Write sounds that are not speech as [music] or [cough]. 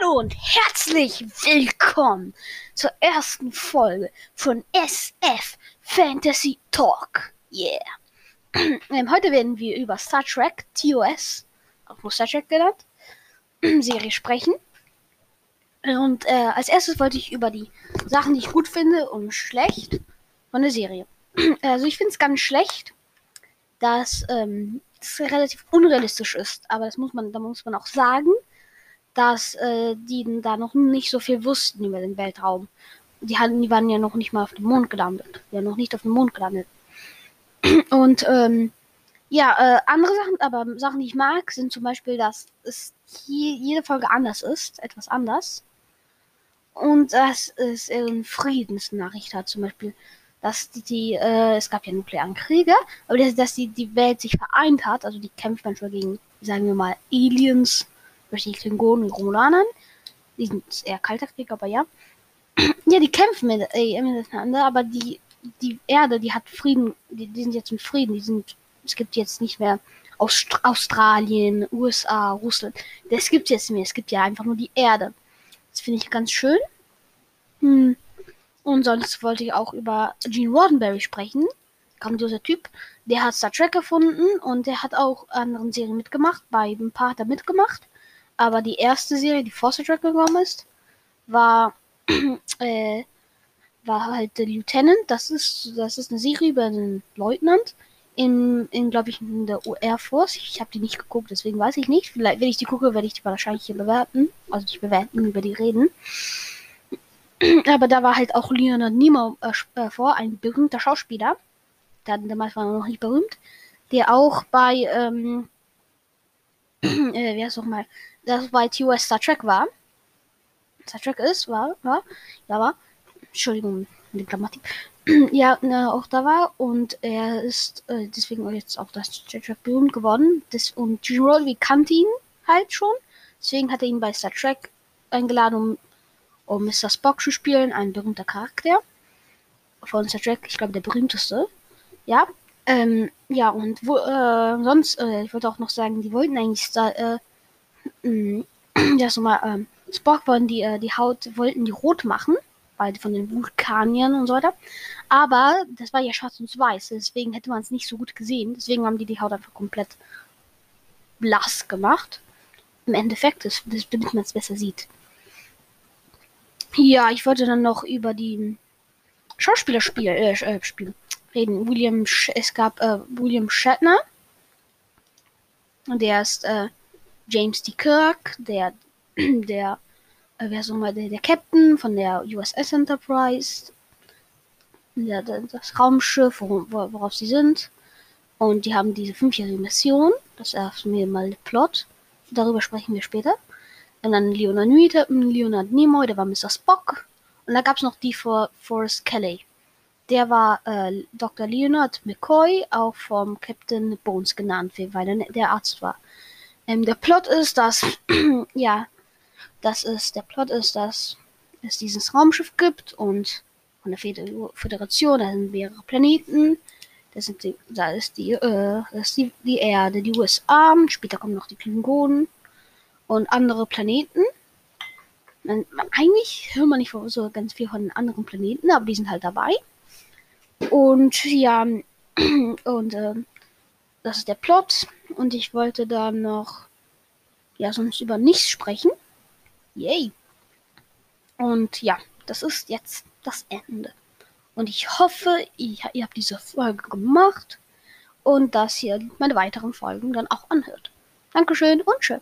Hallo und herzlich willkommen zur ersten Folge von SF Fantasy Talk. Yeah. [clears throat] Ähm, heute werden wir über Star Trek TOS, auch nur Star Trek genannt, [clears throat] Serie sprechen. Und äh, als erstes wollte ich über die Sachen, die ich gut finde und schlecht von der Serie. [clears throat] Also ich finde es ganz schlecht, dass ähm, das relativ unrealistisch ist. Aber das muss man, da muss man auch sagen, dass äh, die da noch nicht so viel wussten über den Weltraum. Die, hatten, die waren ja noch nicht mal auf dem Mond gelandet. Waren noch nicht auf dem Mond gelandet. [clears throat] Und ähm, ja, äh, andere Sachen, aber Sachen, die ich mag, sind zum Beispiel, dass es hier jede Folge anders ist, etwas anders. Und dass es eine Friedensnachricht hat, zum Beispiel, dass die, die äh, es gab ja nuklearen Kriege, aber dass, dass die, die Welt sich vereint hat, also die kämpft manchmal gegen, sagen wir mal, Aliens, durch die Klingonen und Romulanern. Die sind eher kalter Krieg, aber ja. [clears throat] Ja, die kämpfen mit, äh, miteinander, aber die, die Erde, die hat Frieden, die, die sind jetzt im Frieden, die sind, es gibt jetzt nicht mehr Aust Australien, USA, Russland. Das gibt es jetzt nicht mehr, es gibt ja einfach nur die Erde. Das finde ich ganz schön. Hm. Und sonst wollte ich auch über Gene Roddenberry sprechen. Grandioser Typ. Der hat Star Trek gefunden und der hat auch anderen Serien mitgemacht. Bei ein paar hat er mitgemacht. Aber die erste Serie, die vor Trek gekommen ist, war, [clears throat] äh, war halt The Lieutenant. Das ist, das ist eine Serie über einen Leutnant in, in glaube ich, in der Air Force. Ich habe die nicht geguckt, deswegen weiß ich nicht. Vielleicht, wenn ich die gucke, werde ich die wahrscheinlich hier bewerten. Also nicht bewerten, über die reden. [clears throat] Aber da war halt auch Leonard Nimoy äh, vor, ein berühmter Schauspieler. Der, damals war er noch nicht berühmt. Der auch bei, ähm, [clears throat] äh, wie heißt noch mal, das bei TOS Star Trek war. Star Trek ist, war, war, ja war. Entschuldigung, die Grammatik. [clears throat] ja, ne, auch da war und er ist äh, deswegen jetzt auch das Star Trek berühmt geworden. Das, und Gene Roddenberry kannte ihn halt schon. Deswegen hat er ihn bei Star Trek eingeladen, um um Mr. Spock zu spielen, ein berühmter Charakter von Star Trek, ich glaube der berühmteste. Ja, ähm, ja und wo, äh, sonst, äh, ich wollte auch noch sagen, die wollten eigentlich Star, äh, [clears throat] ja so mal, ähm, Spock wollten die, äh, die Haut, wollten die rot machen, weil von den Vulkaniern und so weiter. Aber das war ja schwarz und weiß, deswegen hätte man es nicht so gut gesehen. Deswegen haben die die Haut einfach komplett blass gemacht. Im Endeffekt, das, das, damit man es besser sieht. Ja, ich wollte dann noch über die Schauspieler spiel, äh, äh, spielen, reden. William, Sch es gab äh, William Shatner. Und der ist äh, James D. Kirk, der, [clears throat] der, äh, wer so mal, der, der Captain von der USS Enterprise. Der, der, das Raumschiff, wor worauf sie sind. Und die haben diese fünfjährige Mission. Das ist mir mal Plot. Darüber sprechen wir später. Und dann Leonard, Leonard Nimoy, der war Mr. Spock. Und da gab es noch die für Forrest Kelly. Der war äh, Dr. Leonard McCoy, auch vom Captain Bones genannt, weil er der Arzt war. Ähm, der Plot ist, dass, [clears throat] ja, das ist, der Plot ist, dass es dieses Raumschiff gibt und von der Föderation, da sind mehrere Planeten. Das sind die, da ist die, äh, ist die, die Erde, die USA, später kommen noch die Klingonen und andere Planeten. Man, eigentlich hört man nicht so ganz viel von anderen Planeten, aber die sind halt dabei. Und ja, [clears throat] und äh, das ist der Plot. Und ich wollte dann noch, ja, sonst über nichts sprechen. Yay. Und ja, das ist jetzt das Ende. Und ich hoffe, ihr, ihr habt diese Folge gemacht und dass ihr meine weiteren Folgen dann auch anhört. Dankeschön und tschüss.